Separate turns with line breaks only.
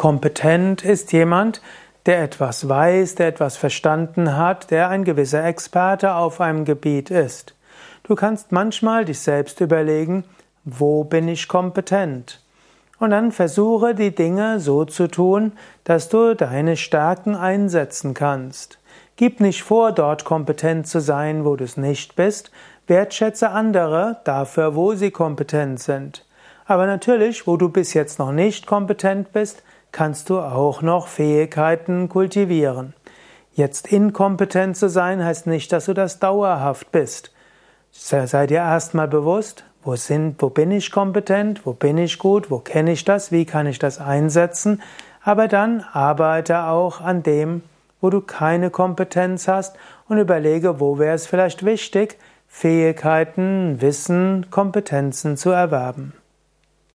Kompetent ist jemand, der etwas weiß, der etwas verstanden hat, der ein gewisser Experte auf einem Gebiet ist. Du kannst manchmal dich selbst überlegen, wo bin ich kompetent? Und dann versuche die Dinge so zu tun, dass du deine Stärken einsetzen kannst. Gib nicht vor, dort kompetent zu sein, wo du es nicht bist. Wertschätze andere dafür, wo sie kompetent sind. Aber natürlich, wo du bis jetzt noch nicht kompetent bist, kannst du auch noch Fähigkeiten kultivieren. Jetzt inkompetent zu sein heißt nicht, dass du das dauerhaft bist. Sei dir erstmal bewusst, wo sind, wo bin ich kompetent, wo bin ich gut, wo kenne ich das, wie kann ich das einsetzen, aber dann arbeite auch an dem, wo du keine Kompetenz hast und überlege, wo wäre es vielleicht wichtig, Fähigkeiten, Wissen, Kompetenzen zu erwerben.